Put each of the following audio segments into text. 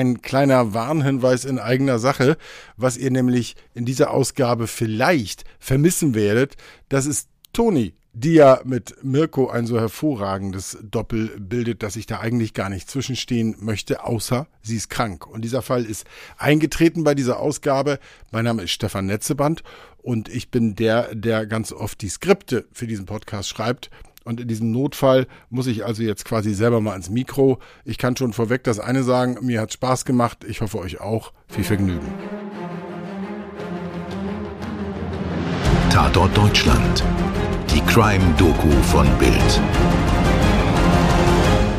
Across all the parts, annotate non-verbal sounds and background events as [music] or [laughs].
ein kleiner Warnhinweis in eigener Sache, was ihr nämlich in dieser Ausgabe vielleicht vermissen werdet. Das ist Toni, die ja mit Mirko ein so hervorragendes Doppel bildet, dass ich da eigentlich gar nicht zwischenstehen möchte, außer sie ist krank. Und dieser Fall ist eingetreten bei dieser Ausgabe. Mein Name ist Stefan Netzeband und ich bin der, der ganz oft die Skripte für diesen Podcast schreibt. Und in diesem Notfall muss ich also jetzt quasi selber mal ins Mikro. Ich kann schon vorweg das eine sagen, mir hat Spaß gemacht. Ich hoffe euch auch. Viel Vergnügen. Tatort Deutschland. Die Crime-Doku von Bild.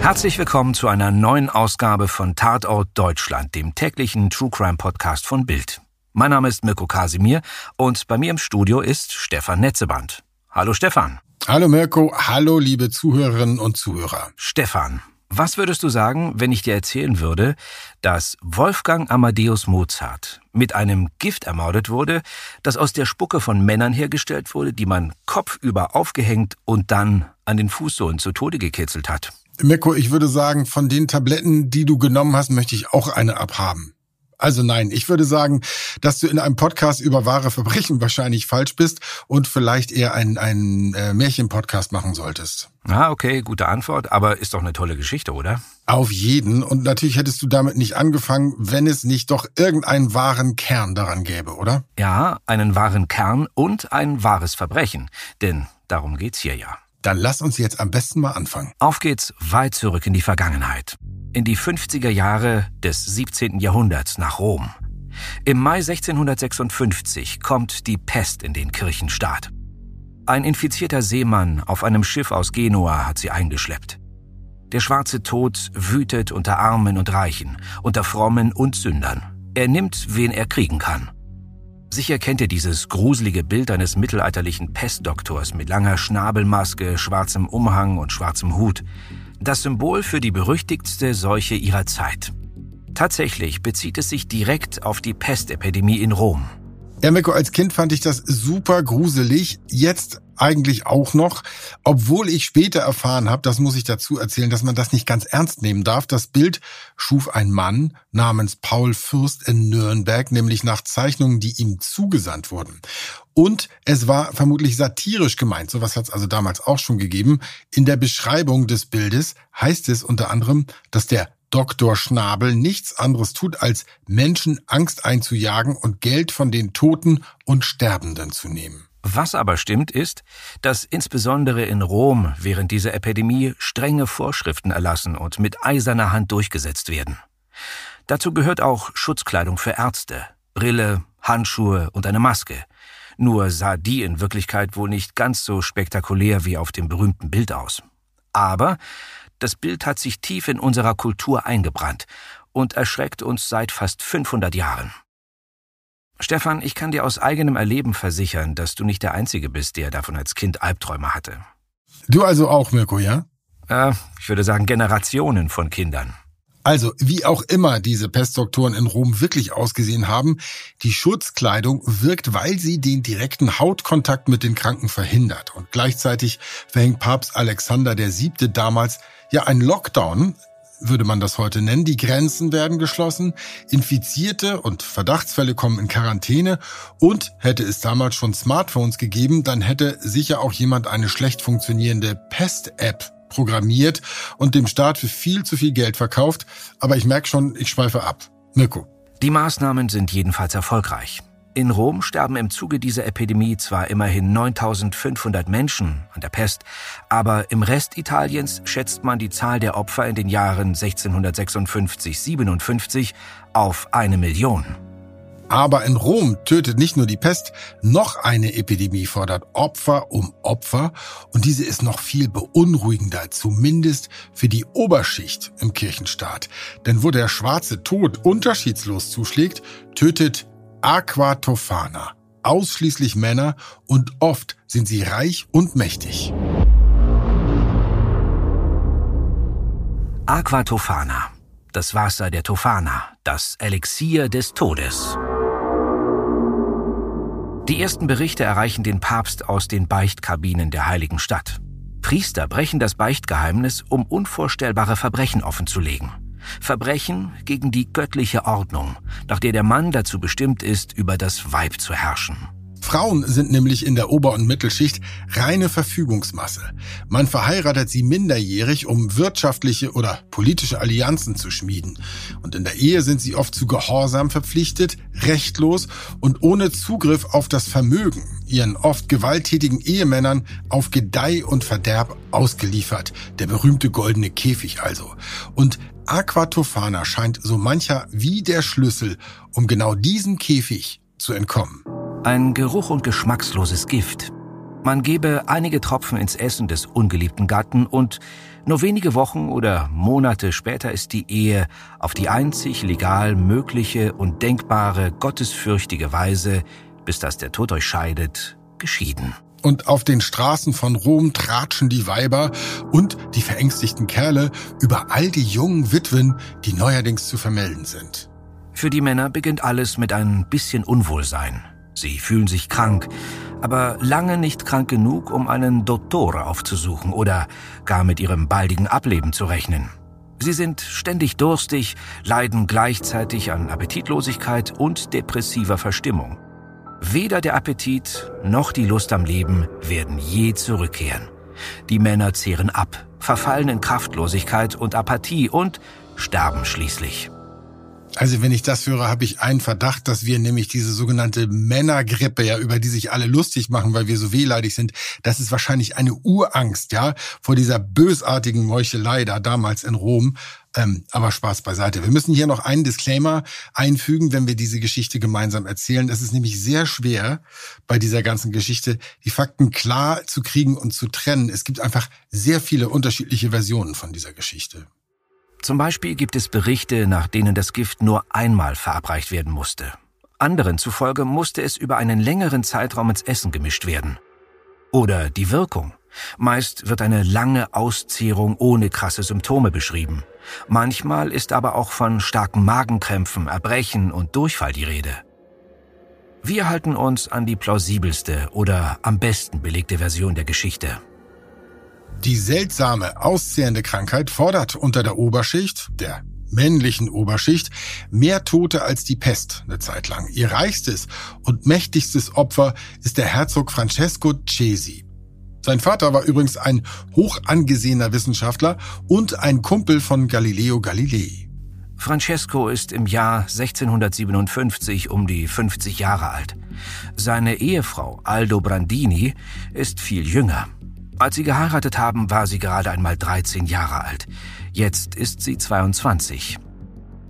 Herzlich willkommen zu einer neuen Ausgabe von Tatort Deutschland, dem täglichen True Crime Podcast von Bild. Mein Name ist Mirko Kasimir und bei mir im Studio ist Stefan Netzeband. Hallo Stefan. Hallo Mirko, hallo liebe Zuhörerinnen und Zuhörer. Stefan, was würdest du sagen, wenn ich dir erzählen würde, dass Wolfgang Amadeus Mozart mit einem Gift ermordet wurde, das aus der Spucke von Männern hergestellt wurde, die man kopfüber aufgehängt und dann an den Fußsohlen zu Tode gekitzelt hat? Mirko, ich würde sagen, von den Tabletten, die du genommen hast, möchte ich auch eine abhaben. Also nein, ich würde sagen, dass du in einem Podcast über wahre Verbrechen wahrscheinlich falsch bist und vielleicht eher einen, einen äh, Märchen-Podcast machen solltest. Ah, okay, gute Antwort, aber ist doch eine tolle Geschichte, oder? Auf jeden. Und natürlich hättest du damit nicht angefangen, wenn es nicht doch irgendeinen wahren Kern daran gäbe, oder? Ja, einen wahren Kern und ein wahres Verbrechen. Denn darum geht's hier ja. Dann lass uns jetzt am besten mal anfangen. Auf geht's weit zurück in die Vergangenheit. In die 50er Jahre des 17. Jahrhunderts nach Rom. Im Mai 1656 kommt die Pest in den Kirchenstaat. Ein infizierter Seemann auf einem Schiff aus Genua hat sie eingeschleppt. Der schwarze Tod wütet unter Armen und Reichen, unter Frommen und Sündern. Er nimmt, wen er kriegen kann. Sicher kennt ihr dieses gruselige Bild eines mittelalterlichen Pestdoktors mit langer Schnabelmaske, schwarzem Umhang und schwarzem Hut. Das Symbol für die berüchtigtste Seuche ihrer Zeit. Tatsächlich bezieht es sich direkt auf die Pestepidemie in Rom. Ja, Mirko, als Kind fand ich das super gruselig. Jetzt eigentlich auch noch, obwohl ich später erfahren habe, das muss ich dazu erzählen, dass man das nicht ganz ernst nehmen darf. Das Bild schuf ein Mann namens Paul Fürst in Nürnberg, nämlich nach Zeichnungen, die ihm zugesandt wurden. Und es war vermutlich satirisch gemeint. Sowas hat es also damals auch schon gegeben. In der Beschreibung des Bildes heißt es unter anderem, dass der Dr. Schnabel nichts anderes tut, als Menschen Angst einzujagen und Geld von den Toten und Sterbenden zu nehmen. Was aber stimmt, ist, dass insbesondere in Rom während dieser Epidemie strenge Vorschriften erlassen und mit eiserner Hand durchgesetzt werden. Dazu gehört auch Schutzkleidung für Ärzte, Brille, Handschuhe und eine Maske. Nur sah die in Wirklichkeit wohl nicht ganz so spektakulär wie auf dem berühmten Bild aus. Aber das Bild hat sich tief in unserer Kultur eingebrannt und erschreckt uns seit fast 500 Jahren. Stefan, ich kann dir aus eigenem Erleben versichern, dass du nicht der Einzige bist, der davon als Kind Albträume hatte. Du also auch, Mirko, ja? Äh, ich würde sagen Generationen von Kindern. Also, wie auch immer diese Pestdoktoren in Rom wirklich ausgesehen haben, die Schutzkleidung wirkt, weil sie den direkten Hautkontakt mit den Kranken verhindert. Und gleichzeitig verhängt Papst Alexander VII. damals ja ein Lockdown, würde man das heute nennen. Die Grenzen werden geschlossen, Infizierte und Verdachtsfälle kommen in Quarantäne und hätte es damals schon Smartphones gegeben, dann hätte sicher auch jemand eine schlecht funktionierende Pest-App programmiert und dem Staat für viel zu viel Geld verkauft. Aber ich merke schon, ich schweife ab. Mirko. Die Maßnahmen sind jedenfalls erfolgreich. In Rom sterben im Zuge dieser Epidemie zwar immerhin 9500 Menschen an der Pest, aber im Rest Italiens schätzt man die Zahl der Opfer in den Jahren 1656-57 auf eine Million. Aber in Rom tötet nicht nur die Pest, noch eine Epidemie fordert Opfer um Opfer und diese ist noch viel beunruhigender, zumindest für die Oberschicht im Kirchenstaat. Denn wo der schwarze Tod unterschiedslos zuschlägt, tötet Aquatofana. Ausschließlich Männer und oft sind sie reich und mächtig. Aquatofana. Das Wasser der Tofana. Das Elixier des Todes. Die ersten Berichte erreichen den Papst aus den Beichtkabinen der heiligen Stadt. Priester brechen das Beichtgeheimnis, um unvorstellbare Verbrechen offenzulegen. Verbrechen gegen die göttliche Ordnung, nach der der Mann dazu bestimmt ist, über das Weib zu herrschen. Frauen sind nämlich in der Ober- und Mittelschicht reine Verfügungsmasse. Man verheiratet sie minderjährig, um wirtschaftliche oder politische Allianzen zu schmieden. Und in der Ehe sind sie oft zu Gehorsam verpflichtet, rechtlos und ohne Zugriff auf das Vermögen, ihren oft gewalttätigen Ehemännern auf Gedeih und Verderb ausgeliefert. Der berühmte goldene Käfig also. Und Aquatofana scheint so mancher wie der Schlüssel, um genau diesem Käfig zu entkommen. Ein geruch- und geschmacksloses Gift. Man gebe einige Tropfen ins Essen des ungeliebten Gatten und nur wenige Wochen oder Monate später ist die Ehe auf die einzig legal mögliche und denkbare gottesfürchtige Weise, bis dass der Tod euch scheidet, geschieden. Und auf den Straßen von Rom tratschen die Weiber und die verängstigten Kerle über all die jungen Witwen, die neuerdings zu vermelden sind. Für die Männer beginnt alles mit ein bisschen Unwohlsein. Sie fühlen sich krank, aber lange nicht krank genug, um einen Dottore aufzusuchen oder gar mit ihrem baldigen Ableben zu rechnen. Sie sind ständig durstig, leiden gleichzeitig an Appetitlosigkeit und depressiver Verstimmung. Weder der Appetit noch die Lust am Leben werden je zurückkehren. Die Männer zehren ab, verfallen in Kraftlosigkeit und Apathie und sterben schließlich. Also wenn ich das höre, habe ich einen Verdacht, dass wir nämlich diese sogenannte Männergrippe, ja, über die sich alle lustig machen, weil wir so wehleidig sind, das ist wahrscheinlich eine Urangst, ja, vor dieser bösartigen Meuchelei da damals in Rom. Ähm, aber Spaß beiseite. Wir müssen hier noch einen Disclaimer einfügen, wenn wir diese Geschichte gemeinsam erzählen. Es ist nämlich sehr schwer, bei dieser ganzen Geschichte die Fakten klar zu kriegen und zu trennen. Es gibt einfach sehr viele unterschiedliche Versionen von dieser Geschichte. Zum Beispiel gibt es Berichte, nach denen das Gift nur einmal verabreicht werden musste. Anderen zufolge musste es über einen längeren Zeitraum ins Essen gemischt werden. Oder die Wirkung. Meist wird eine lange Auszehrung ohne krasse Symptome beschrieben. Manchmal ist aber auch von starken Magenkrämpfen, Erbrechen und Durchfall die Rede. Wir halten uns an die plausibelste oder am besten belegte Version der Geschichte. Die seltsame, auszehrende Krankheit fordert unter der Oberschicht, der männlichen Oberschicht, mehr Tote als die Pest eine Zeit lang. Ihr reichstes und mächtigstes Opfer ist der Herzog Francesco Cesi. Sein Vater war übrigens ein hoch angesehener Wissenschaftler und ein Kumpel von Galileo Galilei. Francesco ist im Jahr 1657 um die 50 Jahre alt. Seine Ehefrau Aldo Brandini ist viel jünger. Als sie geheiratet haben, war sie gerade einmal 13 Jahre alt. Jetzt ist sie 22.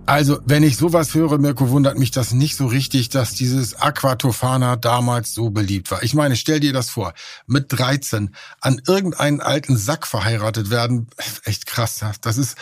Also, wenn ich sowas höre, Mirko, wundert mich das nicht so richtig, dass dieses Aquatofana damals so beliebt war. Ich meine, stell dir das vor, mit 13 an irgendeinen alten Sack verheiratet werden, echt krass. Das ist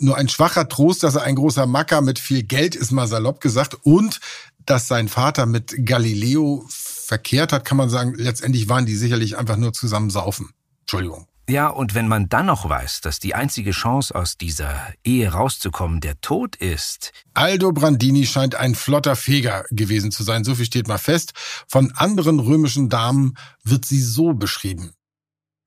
nur ein schwacher Trost, dass er ein großer Macker mit viel Geld ist, mal salopp gesagt, und dass sein Vater mit Galileo verkehrt hat, kann man sagen, letztendlich waren die sicherlich einfach nur zusammen saufen. Entschuldigung. Ja, und wenn man dann noch weiß, dass die einzige Chance aus dieser Ehe rauszukommen der Tod ist. Aldo Brandini scheint ein flotter Feger gewesen zu sein, so viel steht mal fest. Von anderen römischen Damen wird sie so beschrieben.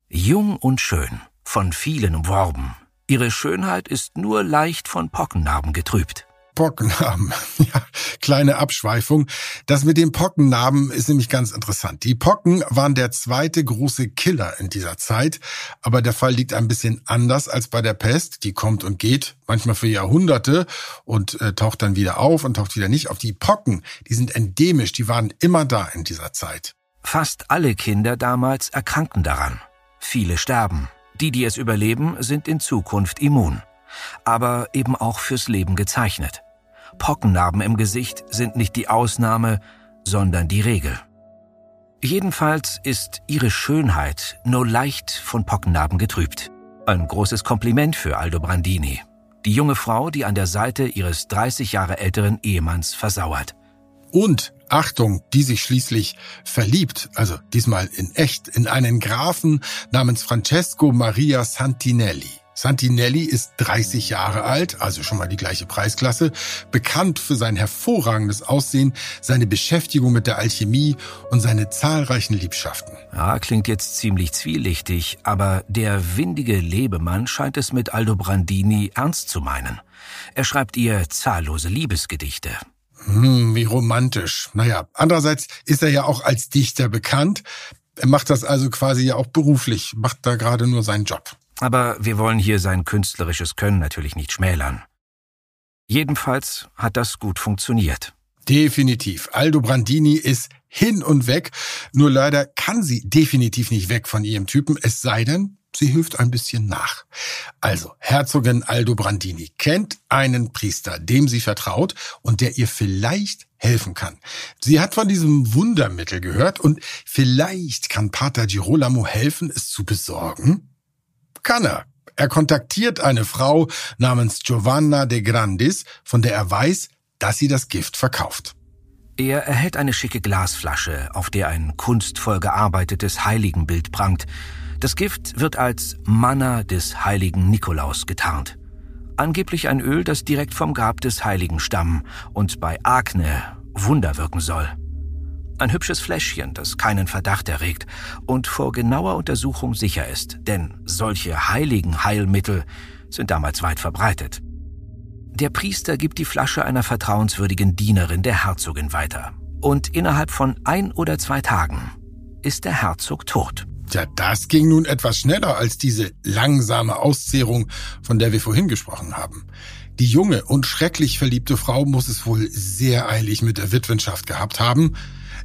Jung und schön, von vielen umworben. Ihre Schönheit ist nur leicht von Pockennarben getrübt. Pockennarben. [laughs] Ja, kleine Abschweifung. Das mit den Pockennarben ist nämlich ganz interessant. Die Pocken waren der zweite große Killer in dieser Zeit, aber der Fall liegt ein bisschen anders als bei der Pest. Die kommt und geht, manchmal für Jahrhunderte und äh, taucht dann wieder auf und taucht wieder nicht auf. Die Pocken, die sind endemisch, die waren immer da in dieser Zeit. Fast alle Kinder damals erkranken daran. Viele sterben. Die, die es überleben, sind in Zukunft immun. Aber eben auch fürs Leben gezeichnet. Pockennarben im Gesicht sind nicht die Ausnahme, sondern die Regel. Jedenfalls ist ihre Schönheit nur leicht von Pockennarben getrübt. Ein großes Kompliment für Aldo Brandini, die junge Frau, die an der Seite ihres 30 Jahre älteren Ehemanns versauert. Und, Achtung, die sich schließlich verliebt, also diesmal in echt, in einen Grafen namens Francesco Maria Santinelli. Santinelli ist 30 Jahre alt, also schon mal die gleiche Preisklasse, bekannt für sein hervorragendes Aussehen, seine Beschäftigung mit der Alchemie und seine zahlreichen Liebschaften. Ja, klingt jetzt ziemlich zwielichtig, aber der windige Lebemann scheint es mit Aldo Brandini ernst zu meinen. Er schreibt ihr zahllose Liebesgedichte. Hm, wie romantisch. Naja, andererseits ist er ja auch als Dichter bekannt. Er macht das also quasi ja auch beruflich, macht da gerade nur seinen Job. Aber wir wollen hier sein künstlerisches Können natürlich nicht schmälern. Jedenfalls hat das gut funktioniert. Definitiv. Aldo Brandini ist hin und weg. Nur leider kann sie definitiv nicht weg von ihrem Typen, es sei denn, sie hilft ein bisschen nach. Also, Herzogin Aldo Brandini kennt einen Priester, dem sie vertraut und der ihr vielleicht helfen kann. Sie hat von diesem Wundermittel gehört und vielleicht kann Pater Girolamo helfen, es zu besorgen. Kann er. Er kontaktiert eine Frau namens Giovanna de Grandis, von der er weiß, dass sie das Gift verkauft. Er erhält eine schicke Glasflasche, auf der ein kunstvoll gearbeitetes Heiligenbild prangt. Das Gift wird als Manna des heiligen Nikolaus getarnt. Angeblich ein Öl, das direkt vom Grab des Heiligen stammen und bei Akne Wunder wirken soll. Ein hübsches Fläschchen, das keinen Verdacht erregt und vor genauer Untersuchung sicher ist, denn solche heiligen Heilmittel sind damals weit verbreitet. Der Priester gibt die Flasche einer vertrauenswürdigen Dienerin der Herzogin weiter. Und innerhalb von ein oder zwei Tagen ist der Herzog tot. Ja, das ging nun etwas schneller als diese langsame Auszehrung, von der wir vorhin gesprochen haben. Die junge und schrecklich verliebte Frau muss es wohl sehr eilig mit der Witwenschaft gehabt haben,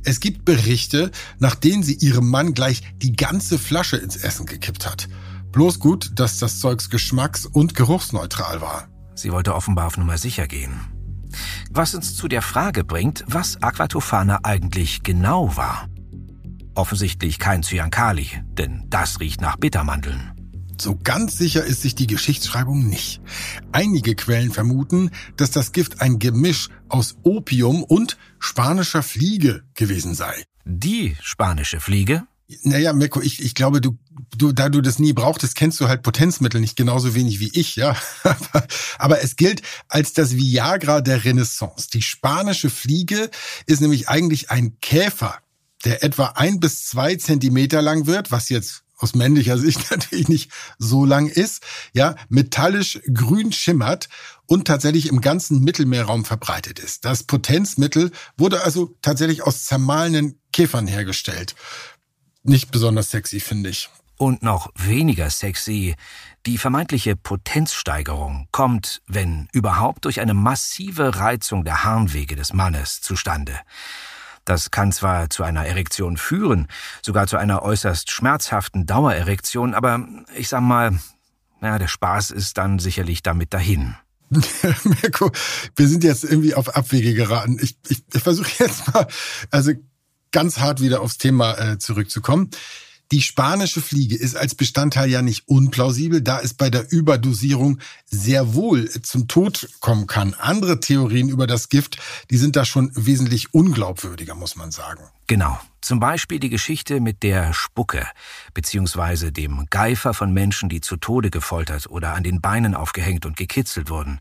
es gibt Berichte, nach denen sie ihrem Mann gleich die ganze Flasche ins Essen gekippt hat. Bloß gut, dass das Zeugs geschmacks- und geruchsneutral war. Sie wollte offenbar auf Nummer sicher gehen. Was uns zu der Frage bringt, was Aquatofana eigentlich genau war. Offensichtlich kein Cyankali, denn das riecht nach Bittermandeln. So ganz sicher ist sich die Geschichtsschreibung nicht. Einige Quellen vermuten, dass das Gift ein Gemisch aus Opium und spanischer Fliege gewesen sei. Die spanische Fliege? Naja, Mirko, ich, ich glaube, du, du, da du das nie brauchtest, kennst du halt Potenzmittel nicht genauso wenig wie ich, ja. [laughs] Aber es gilt als das Viagra der Renaissance. Die spanische Fliege ist nämlich eigentlich ein Käfer, der etwa ein bis zwei Zentimeter lang wird, was jetzt aus männlicher Sicht [laughs] natürlich nicht so lang ist, ja, metallisch grün schimmert und tatsächlich im ganzen Mittelmeerraum verbreitet ist. Das Potenzmittel wurde also tatsächlich aus zermahlenen Käfern hergestellt. Nicht besonders sexy, finde ich. Und noch weniger sexy, die vermeintliche Potenzsteigerung kommt, wenn überhaupt, durch eine massive Reizung der Harnwege des Mannes zustande. Das kann zwar zu einer Erektion führen, sogar zu einer äußerst schmerzhaften Dauererektion, aber ich sag mal, ja, der Spaß ist dann sicherlich damit dahin. [laughs] Mirko, wir sind jetzt irgendwie auf Abwege geraten. Ich, ich, ich versuche jetzt mal, also ganz hart wieder aufs Thema äh, zurückzukommen. Die spanische Fliege ist als Bestandteil ja nicht unplausibel, da es bei der Überdosierung sehr wohl zum Tod kommen kann. Andere Theorien über das Gift, die sind da schon wesentlich unglaubwürdiger, muss man sagen. Genau. Zum Beispiel die Geschichte mit der Spucke, beziehungsweise dem Geifer von Menschen, die zu Tode gefoltert oder an den Beinen aufgehängt und gekitzelt wurden.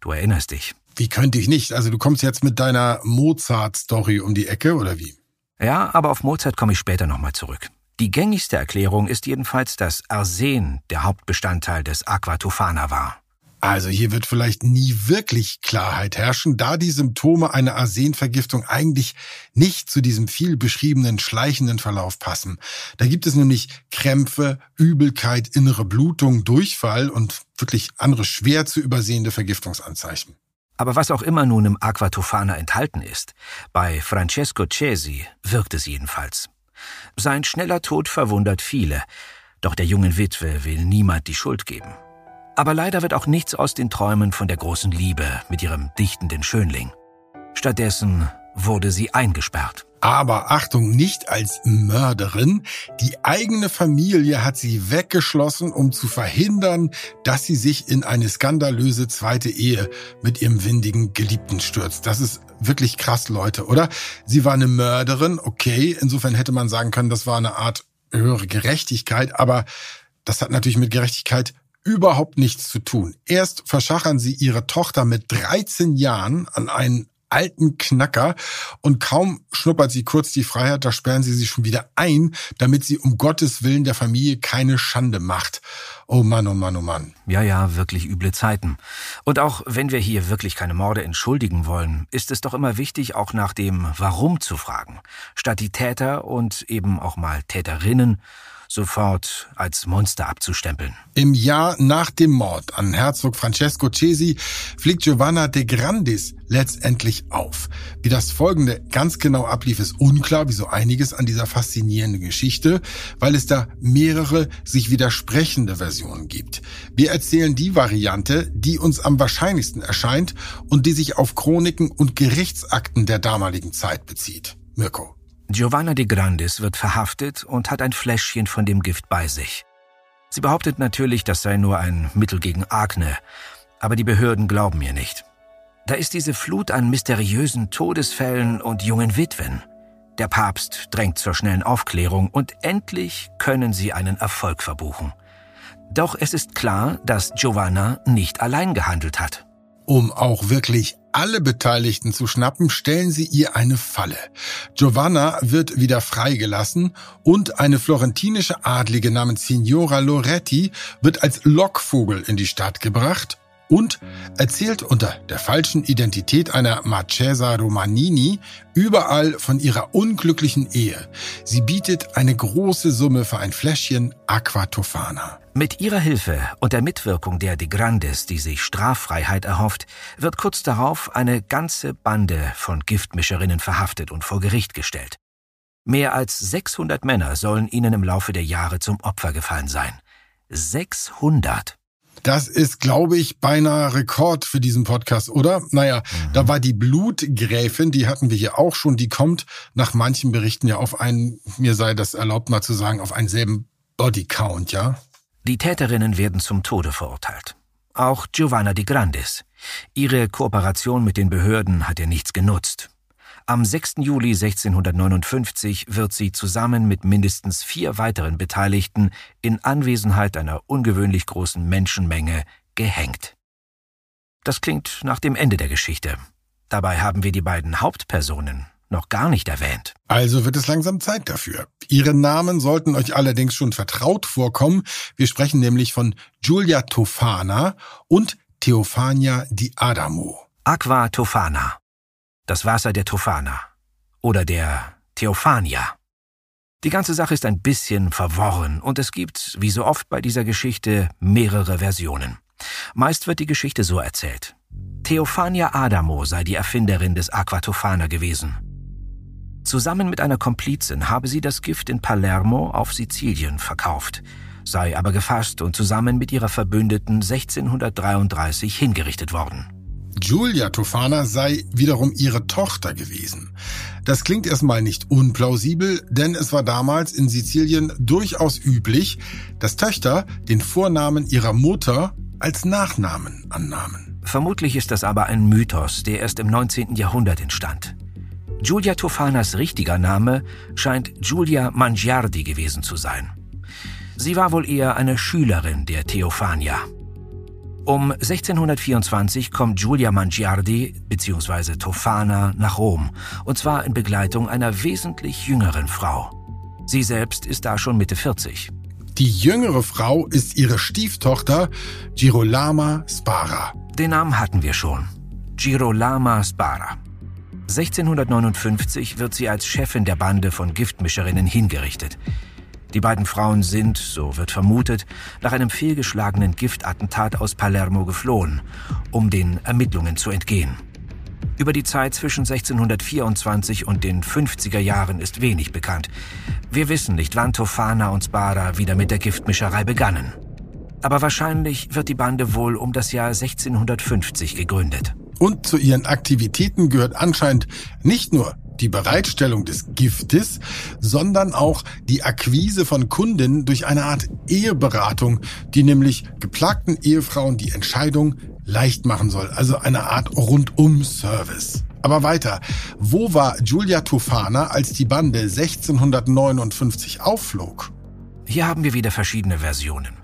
Du erinnerst dich. Wie könnte ich nicht? Also du kommst jetzt mit deiner Mozart-Story um die Ecke, oder wie? Ja, aber auf Mozart komme ich später nochmal zurück. Die gängigste Erklärung ist jedenfalls, dass Arsen der Hauptbestandteil des Aquatofana war. Also hier wird vielleicht nie wirklich Klarheit herrschen, da die Symptome einer Arsenvergiftung eigentlich nicht zu diesem viel beschriebenen schleichenden Verlauf passen. Da gibt es nämlich Krämpfe, Übelkeit, innere Blutung, Durchfall und wirklich andere schwer zu übersehende Vergiftungsanzeichen. Aber was auch immer nun im Aquatofana enthalten ist, bei Francesco Cesi wirkt es jedenfalls. Sein schneller Tod verwundert viele, doch der jungen Witwe will niemand die Schuld geben. Aber leider wird auch nichts aus den Träumen von der großen Liebe mit ihrem dichtenden Schönling. Stattdessen wurde sie eingesperrt. Aber Achtung, nicht als Mörderin. Die eigene Familie hat sie weggeschlossen, um zu verhindern, dass sie sich in eine skandalöse zweite Ehe mit ihrem windigen Geliebten stürzt. Das ist wirklich krass, Leute, oder? Sie war eine Mörderin, okay. Insofern hätte man sagen können, das war eine Art höhere Gerechtigkeit, aber das hat natürlich mit Gerechtigkeit überhaupt nichts zu tun. Erst verschachern sie ihre Tochter mit 13 Jahren an einen alten Knacker. Und kaum schnuppert sie kurz die Freiheit, da sperren sie sie schon wieder ein, damit sie um Gottes Willen der Familie keine Schande macht. Oh Mann, oh Mann, oh Mann. Ja, ja, wirklich üble Zeiten. Und auch wenn wir hier wirklich keine Morde entschuldigen wollen, ist es doch immer wichtig, auch nach dem Warum zu fragen, statt die Täter und eben auch mal Täterinnen sofort als Monster abzustempeln. Im Jahr nach dem Mord an Herzog Francesco Cesi fliegt Giovanna de Grandis letztendlich auf. Wie das folgende ganz genau ablief, ist unklar, wie so einiges an dieser faszinierenden Geschichte, weil es da mehrere sich widersprechende Versionen gibt. Wir erzählen die Variante, die uns am wahrscheinlichsten erscheint und die sich auf Chroniken und Gerichtsakten der damaligen Zeit bezieht. Mirko. Giovanna de Grandis wird verhaftet und hat ein Fläschchen von dem Gift bei sich. Sie behauptet natürlich, das sei nur ein Mittel gegen Akne, aber die Behörden glauben ihr nicht. Da ist diese Flut an mysteriösen Todesfällen und jungen Witwen. Der Papst drängt zur schnellen Aufklärung und endlich können sie einen Erfolg verbuchen. Doch es ist klar, dass Giovanna nicht allein gehandelt hat. Um auch wirklich alle Beteiligten zu schnappen, stellen sie ihr eine Falle. Giovanna wird wieder freigelassen und eine florentinische Adlige namens Signora Loretti wird als Lockvogel in die Stadt gebracht und erzählt unter der falschen Identität einer Marchesa Romanini überall von ihrer unglücklichen Ehe. Sie bietet eine große Summe für ein Fläschchen Aqua Tofana. Mit ihrer Hilfe und der Mitwirkung der De Grandes, die sich Straffreiheit erhofft, wird kurz darauf eine ganze Bande von Giftmischerinnen verhaftet und vor Gericht gestellt. Mehr als 600 Männer sollen ihnen im Laufe der Jahre zum Opfer gefallen sein. 600! Das ist, glaube ich, beinahe Rekord für diesen Podcast, oder? Naja, mhm. da war die Blutgräfin, die hatten wir hier auch schon, die kommt nach manchen Berichten ja auf einen, mir sei das erlaubt mal zu sagen, auf einen selben Bodycount, ja? Die Täterinnen werden zum Tode verurteilt. Auch Giovanna di Grandis. Ihre Kooperation mit den Behörden hat ihr nichts genutzt. Am 6. Juli 1659 wird sie zusammen mit mindestens vier weiteren Beteiligten in Anwesenheit einer ungewöhnlich großen Menschenmenge gehängt. Das klingt nach dem Ende der Geschichte. Dabei haben wir die beiden Hauptpersonen noch gar nicht erwähnt. Also wird es langsam Zeit dafür. Ihre Namen sollten euch allerdings schon vertraut vorkommen. Wir sprechen nämlich von Giulia Tofana und Theophania di Adamo. Aqua Tofana das Wasser der Tofana oder der Theophania. Die ganze Sache ist ein bisschen verworren und es gibt, wie so oft bei dieser Geschichte, mehrere Versionen. Meist wird die Geschichte so erzählt. Theophania Adamo sei die Erfinderin des Aquatofana gewesen. Zusammen mit einer Komplizin habe sie das Gift in Palermo auf Sizilien verkauft, sei aber gefasst und zusammen mit ihrer Verbündeten 1633 hingerichtet worden. Giulia Tofana sei wiederum ihre Tochter gewesen. Das klingt erstmal nicht unplausibel, denn es war damals in Sizilien durchaus üblich, dass Töchter den Vornamen ihrer Mutter als Nachnamen annahmen. Vermutlich ist das aber ein Mythos, der erst im 19. Jahrhundert entstand. Giulia Tofanas richtiger Name scheint Giulia Mangiardi gewesen zu sein. Sie war wohl eher eine Schülerin der Theophania. Um 1624 kommt Giulia Mangiardi bzw. Tofana nach Rom, und zwar in Begleitung einer wesentlich jüngeren Frau. Sie selbst ist da schon Mitte 40. Die jüngere Frau ist ihre Stieftochter Girolama Spara. Den Namen hatten wir schon. Girolama Spara. 1659 wird sie als Chefin der Bande von Giftmischerinnen hingerichtet. Die beiden Frauen sind, so wird vermutet, nach einem fehlgeschlagenen Giftattentat aus Palermo geflohen, um den Ermittlungen zu entgehen. Über die Zeit zwischen 1624 und den 50er Jahren ist wenig bekannt. Wir wissen nicht, wann Tofana und Spada wieder mit der Giftmischerei begannen. Aber wahrscheinlich wird die Bande wohl um das Jahr 1650 gegründet. Und zu ihren Aktivitäten gehört anscheinend nicht nur die Bereitstellung des Giftes, sondern auch die Akquise von Kunden durch eine Art Eheberatung, die nämlich geplagten Ehefrauen die Entscheidung leicht machen soll. Also eine Art Rundum-Service. Aber weiter. Wo war Giulia Tofana, als die Bande 1659 aufflog? Hier haben wir wieder verschiedene Versionen.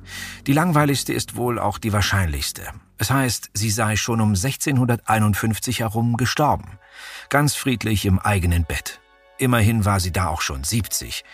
Die langweiligste ist wohl auch die wahrscheinlichste. Es heißt, sie sei schon um 1651 herum gestorben. Ganz friedlich im eigenen Bett. Immerhin war sie da auch schon 70.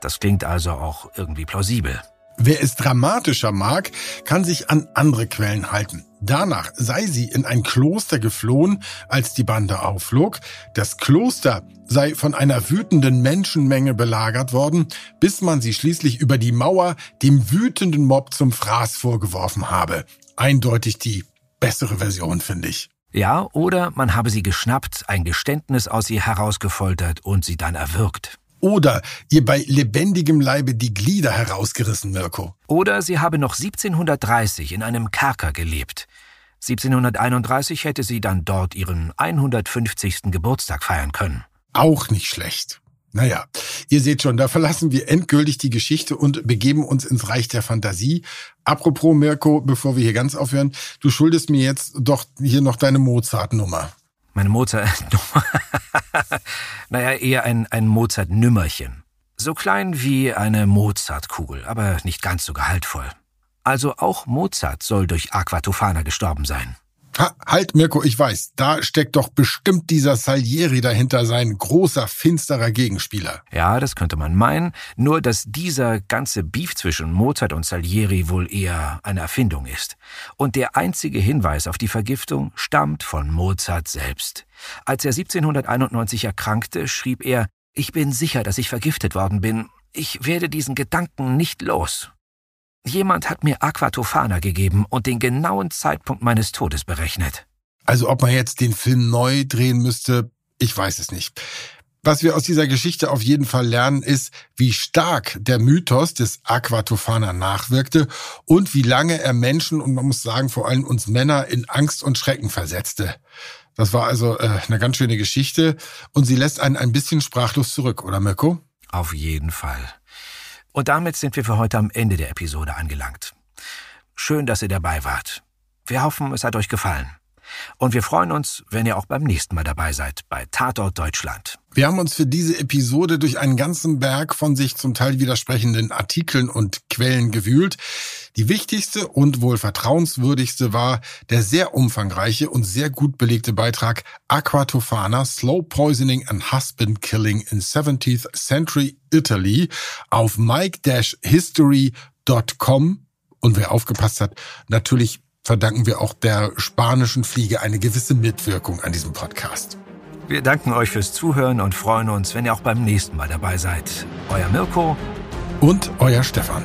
Das klingt also auch irgendwie plausibel. Wer es dramatischer mag, kann sich an andere Quellen halten. Danach sei sie in ein Kloster geflohen, als die Bande aufflog. Das Kloster sei von einer wütenden Menschenmenge belagert worden, bis man sie schließlich über die Mauer dem wütenden Mob zum Fraß vorgeworfen habe. Eindeutig die bessere Version, finde ich. Ja, oder man habe sie geschnappt, ein Geständnis aus ihr herausgefoltert und sie dann erwürgt. Oder ihr bei lebendigem Leibe die Glieder herausgerissen, Mirko. Oder sie habe noch 1730 in einem Kerker gelebt. 1731 hätte sie dann dort ihren 150. Geburtstag feiern können. Auch nicht schlecht. Naja, ihr seht schon, da verlassen wir endgültig die Geschichte und begeben uns ins Reich der Fantasie. Apropos, Mirko, bevor wir hier ganz aufhören, du schuldest mir jetzt doch hier noch deine Mozart-Nummer. Meine Mozart-Nummer? [laughs] naja, eher ein, ein Mozart-Nümmerchen. So klein wie eine Mozart-Kugel, aber nicht ganz so gehaltvoll. Also auch Mozart soll durch Aquatofana gestorben sein. Ha, halt, Mirko, ich weiß, da steckt doch bestimmt dieser Salieri dahinter, sein großer, finsterer Gegenspieler. Ja, das könnte man meinen, nur dass dieser ganze Beef zwischen Mozart und Salieri wohl eher eine Erfindung ist. Und der einzige Hinweis auf die Vergiftung stammt von Mozart selbst. Als er 1791 erkrankte, schrieb er, ich bin sicher, dass ich vergiftet worden bin. Ich werde diesen Gedanken nicht los. Jemand hat mir Aquatofana gegeben und den genauen Zeitpunkt meines Todes berechnet. Also ob man jetzt den Film neu drehen müsste, ich weiß es nicht. Was wir aus dieser Geschichte auf jeden Fall lernen, ist, wie stark der Mythos des Aquatofana nachwirkte und wie lange er Menschen und man muss sagen vor allem uns Männer in Angst und Schrecken versetzte. Das war also äh, eine ganz schöne Geschichte und sie lässt einen ein bisschen sprachlos zurück, oder Mirko? Auf jeden Fall. Und damit sind wir für heute am Ende der Episode angelangt. Schön, dass ihr dabei wart. Wir hoffen, es hat euch gefallen. Und wir freuen uns, wenn ihr auch beim nächsten Mal dabei seid bei Tatort Deutschland. Wir haben uns für diese Episode durch einen ganzen Berg von sich zum Teil widersprechenden Artikeln und Quellen gewühlt. Die wichtigste und wohl vertrauenswürdigste war der sehr umfangreiche und sehr gut belegte Beitrag Aquatofana Slow Poisoning and Husband Killing in 17th Century Italy auf mike-history.com. Und wer aufgepasst hat, natürlich verdanken wir auch der spanischen Fliege eine gewisse Mitwirkung an diesem Podcast. Wir danken euch fürs Zuhören und freuen uns, wenn ihr auch beim nächsten Mal dabei seid. Euer Mirko und euer Stefan.